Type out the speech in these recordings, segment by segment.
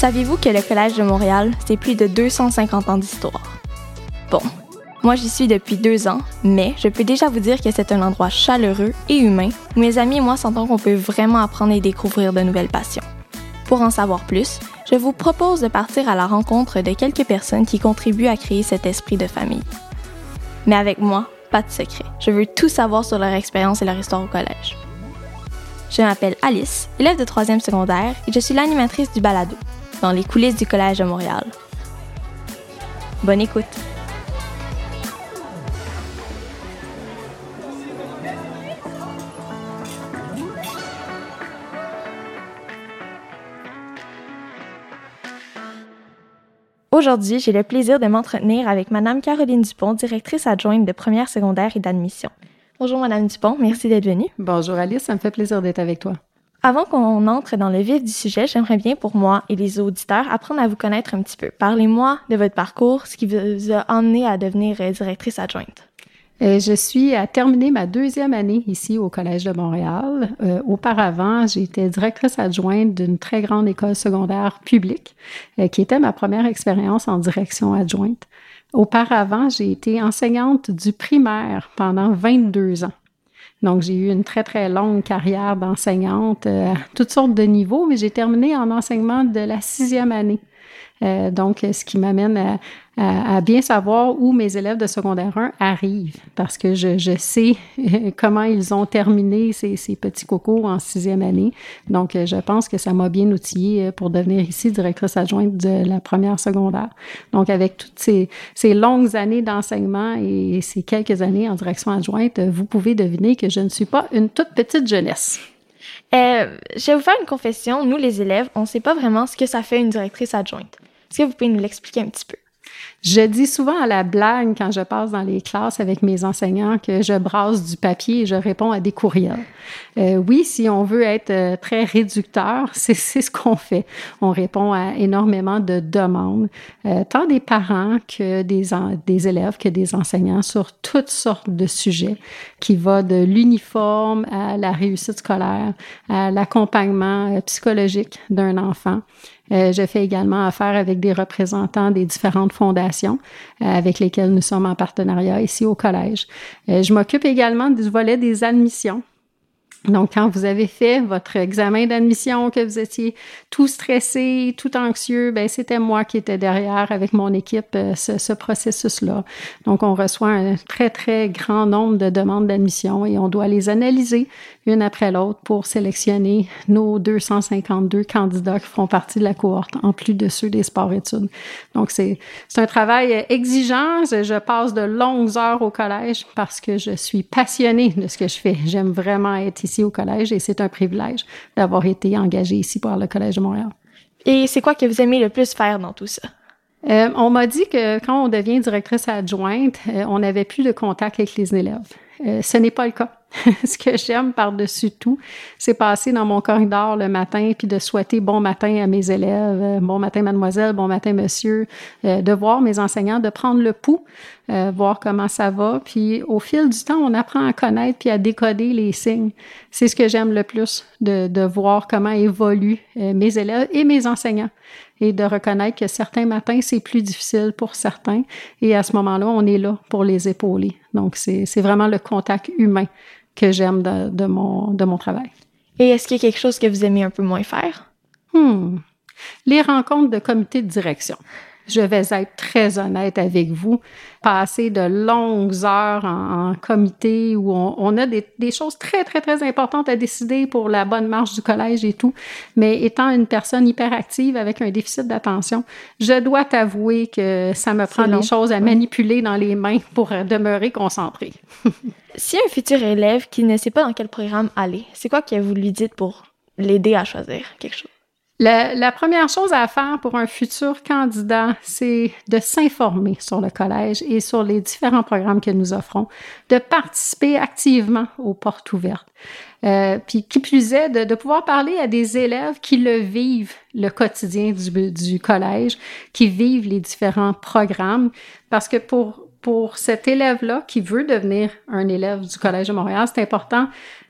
Saviez-vous que le Collège de Montréal, c'est plus de 250 ans d'histoire? Bon, moi j'y suis depuis deux ans, mais je peux déjà vous dire que c'est un endroit chaleureux et humain où mes amis et moi sentons qu'on peut vraiment apprendre et découvrir de nouvelles passions. Pour en savoir plus, je vous propose de partir à la rencontre de quelques personnes qui contribuent à créer cet esprit de famille. Mais avec moi, pas de secret. Je veux tout savoir sur leur expérience et leur histoire au collège. Je m'appelle Alice, élève de troisième secondaire, et je suis l'animatrice du balado, dans les coulisses du Collège de Montréal. Bonne écoute! Aujourd'hui, j'ai le plaisir de m'entretenir avec Madame Caroline Dupont, directrice adjointe de première secondaire et d'admission. Bonjour Madame Dupont, merci d'être venue. Bonjour Alice, ça me fait plaisir d'être avec toi. Avant qu'on entre dans le vif du sujet, j'aimerais bien pour moi et les auditeurs apprendre à vous connaître un petit peu. Parlez-moi de votre parcours, ce qui vous a amené à devenir euh, directrice adjointe. Euh, je suis à terminer ma deuxième année ici au Collège de Montréal. Euh, auparavant, j'étais directrice adjointe d'une très grande école secondaire publique, euh, qui était ma première expérience en direction adjointe. Auparavant, j'ai été enseignante du primaire pendant 22 ans. Donc, j'ai eu une très, très longue carrière d'enseignante à toutes sortes de niveaux, mais j'ai terminé en enseignement de la sixième année. Euh, donc, ce qui m'amène à, à, bien savoir où mes élèves de secondaire 1 arrivent, parce que je, je sais comment ils ont terminé ces, ces, petits cocos en sixième année. Donc, je pense que ça m'a bien outillé pour devenir ici directrice adjointe de la première secondaire. Donc, avec toutes ces, ces longues années d'enseignement et ces quelques années en direction adjointe, vous pouvez deviner que je ne suis pas une toute petite jeunesse. Euh, je vais vous faire une confession. Nous, les élèves, on ne sait pas vraiment ce que ça fait une directrice adjointe. Est-ce que vous pouvez nous l'expliquer un petit peu? Je dis souvent à la blague quand je passe dans les classes avec mes enseignants que je brasse du papier et je réponds à des courriels. Euh, oui, si on veut être euh, très réducteur, c'est ce qu'on fait. On répond à énormément de demandes, euh, tant des parents que des, des élèves que des enseignants sur toutes sortes de sujets, qui va de l'uniforme à la réussite scolaire, à l'accompagnement euh, psychologique d'un enfant. Euh, je fais également affaire avec des représentants des différentes fondations euh, avec lesquelles nous sommes en partenariat ici au collège. Euh, je m'occupe également du volet des admissions. Donc, quand vous avez fait votre examen d'admission, que vous étiez tout stressé, tout anxieux, ben c'était moi qui étais derrière avec mon équipe ce, ce processus-là. Donc, on reçoit un très, très grand nombre de demandes d'admission et on doit les analyser, une après l'autre pour sélectionner nos 252 candidats qui feront partie de la cohorte, en plus de ceux des sports-études. Donc, c'est un travail exigeant. Je, passe de longues heures au collège parce que je suis passionnée de ce que je fais. J'aime vraiment être ici au collège et c'est un privilège d'avoir été engagée ici par le Collège de Montréal. Et c'est quoi que vous aimez le plus faire dans tout ça? Euh, on m'a dit que quand on devient directrice adjointe, euh, on n'avait plus de contact avec les élèves. Euh, ce n'est pas le cas. ce que j'aime par-dessus tout, c'est passer dans mon corridor le matin puis de souhaiter bon matin à mes élèves, euh, bon matin mademoiselle, bon matin monsieur, euh, de voir mes enseignants, de prendre le pouls, voir comment ça va. Puis au fil du temps, on apprend à connaître puis à décoder les signes. C'est ce que j'aime le plus, de, de voir comment évoluent mes élèves et mes enseignants et de reconnaître que certains matins, c'est plus difficile pour certains. Et à ce moment-là, on est là pour les épauler. Donc, c'est vraiment le contact humain que j'aime de, de, mon, de mon travail. Et est-ce qu'il y a quelque chose que vous aimez un peu moins faire? Hmm. Les rencontres de comité de direction je vais être très honnête avec vous, passer de longues heures en, comité où on, a des, choses très, très, très importantes à décider pour la bonne marche du collège et tout, mais étant une personne hyperactive avec un déficit d'attention, je dois t'avouer que ça me prend des choses à manipuler dans les mains pour demeurer concentré. si un futur élève qui ne sait pas dans quel programme aller, c'est quoi que vous lui dites pour l'aider à choisir quelque chose? La, première chose à faire pour un futur candidat, c'est de s'informer sur le collège et sur les différents programmes que nous offrons, de participer activement aux portes ouvertes. Euh, puis qui plus est, de, pouvoir parler à des élèves qui le vivent, le quotidien du, du collège, qui vivent les différents programmes, parce que pour pour cet élève-là qui veut devenir un élève du Collège de Montréal, c'est important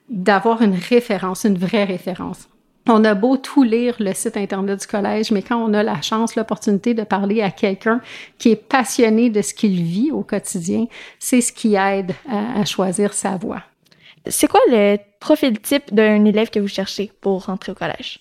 d'avoir une référence, une vraie référence. On a beau tout lire le site internet du collège, mais quand on a la chance, l'opportunité de parler à quelqu'un qui est passionné de ce qu'il vit au quotidien, c'est ce qui aide à, choisir sa voie. C'est quoi le profil type d'un élève que vous cherchez pour rentrer au collège?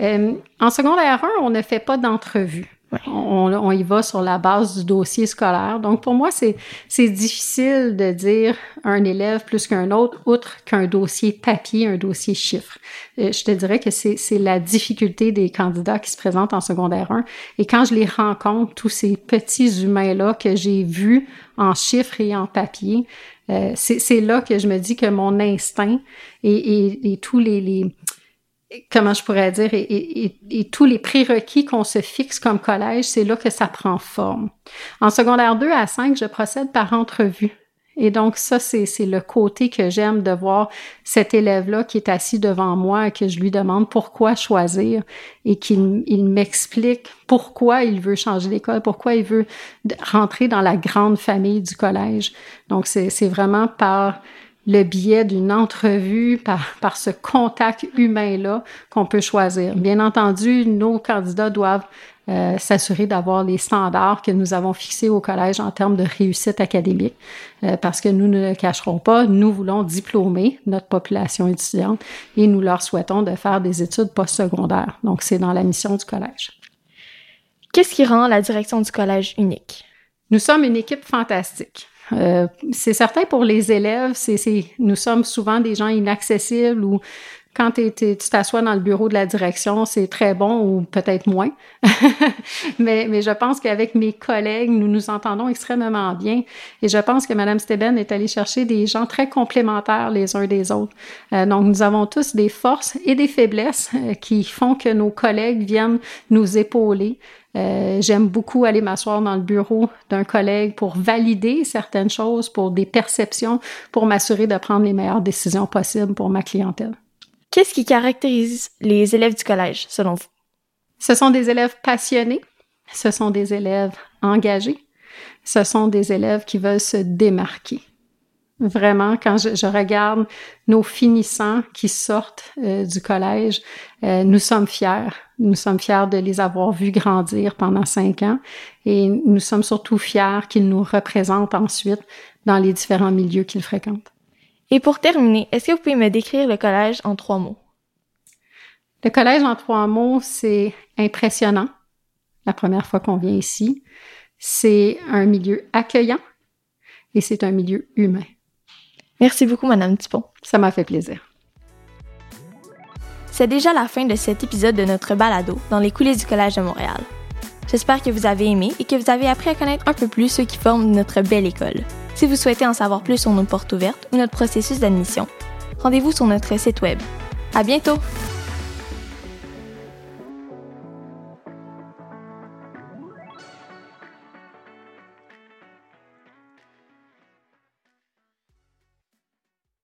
Euh, en secondaire 1, on ne fait pas d'entrevue. On, y va sur la base du dossier scolaire. Donc, pour moi, c'est, c'est difficile de dire un élève plus qu'un autre, outre qu'un dossier papier, un dossier chiffre. Euh, je te dirais que c'est, c'est la difficulté des candidats qui se présentent en secondaire 1. Et quand je les rencontre, tous ces petits humains-là que j'ai vus en chiffres et en papier, euh, c'est, c'est là que je me dis que mon instinct et, et, et tous les, les comment je pourrais dire, et, tous les prérequis qu'on se fixe comme collège, c'est là que ça prend forme. En secondaire 2 à 5, je procède par entrevue. Et donc, ça, c'est le côté que j'aime de voir cet élève-là qui est assis devant moi et que je lui demande pourquoi choisir et qu'il il m'explique pourquoi il veut changer d'école, pourquoi il veut rentrer dans la grande famille du collège. Donc, c'est vraiment par le biais d'une entrevue, par, par ce contact humain-là qu'on peut choisir. Bien entendu, nos candidats doivent euh, s'assurer d'avoir les standards que nous avons fixés au collège en termes de réussite académique, euh, parce que nous ne le cacherons pas, nous voulons diplômer notre population étudiante et nous leur souhaitons de faire des études postsecondaires. Donc, c'est dans la mission du collège. Qu'est-ce qui rend la direction du collège unique? Nous sommes une équipe fantastique. Euh, c'est certain pour les élèves, c'est, nous sommes souvent des gens inaccessibles ou quand tu t'assois dans le bureau de la direction, c'est très bon ou peut-être moins. mais, mais je pense qu'avec mes collègues, nous nous entendons extrêmement bien. Et je pense que Mme Steben est allée chercher des gens très complémentaires les uns des autres. Euh, donc, nous avons tous des forces et des faiblesses euh, qui font que nos collègues viennent nous épauler. Euh, j'aime beaucoup aller m'asseoir dans le bureau d'un collègue pour valider certaines choses, pour des perceptions, pour m'assurer de prendre les meilleures décisions possibles pour ma clientèle. Qu'est-ce qui caractérise les élèves du collège, selon vous? Ce sont des élèves passionnés, ce sont des élèves engagés, ce sont des élèves qui veulent se démarquer. Vraiment, quand je, regarde nos finissants qui sortent euh, du collège, euh, nous sommes fiers. Nous sommes fiers de les avoir vus grandir pendant cinq ans et nous sommes surtout fiers qu'ils nous représentent ensuite dans les différents milieux qu'ils fréquentent. Et pour terminer, est-ce que vous pouvez me décrire le collège en trois mots? Le collège en trois mots, c'est impressionnant. La première fois qu'on vient ici, c'est un milieu accueillant et c'est un milieu humain. Merci beaucoup, Madame Tipon. Ça m'a fait plaisir. C'est déjà la fin de cet épisode de notre balado dans les coulisses du Collège de Montréal. J'espère que vous avez aimé et que vous avez appris à connaître un peu plus ceux qui forment notre belle école. Si vous souhaitez en savoir plus sur nos portes ouvertes ou notre processus d'admission, rendez-vous sur notre site web. À bientôt!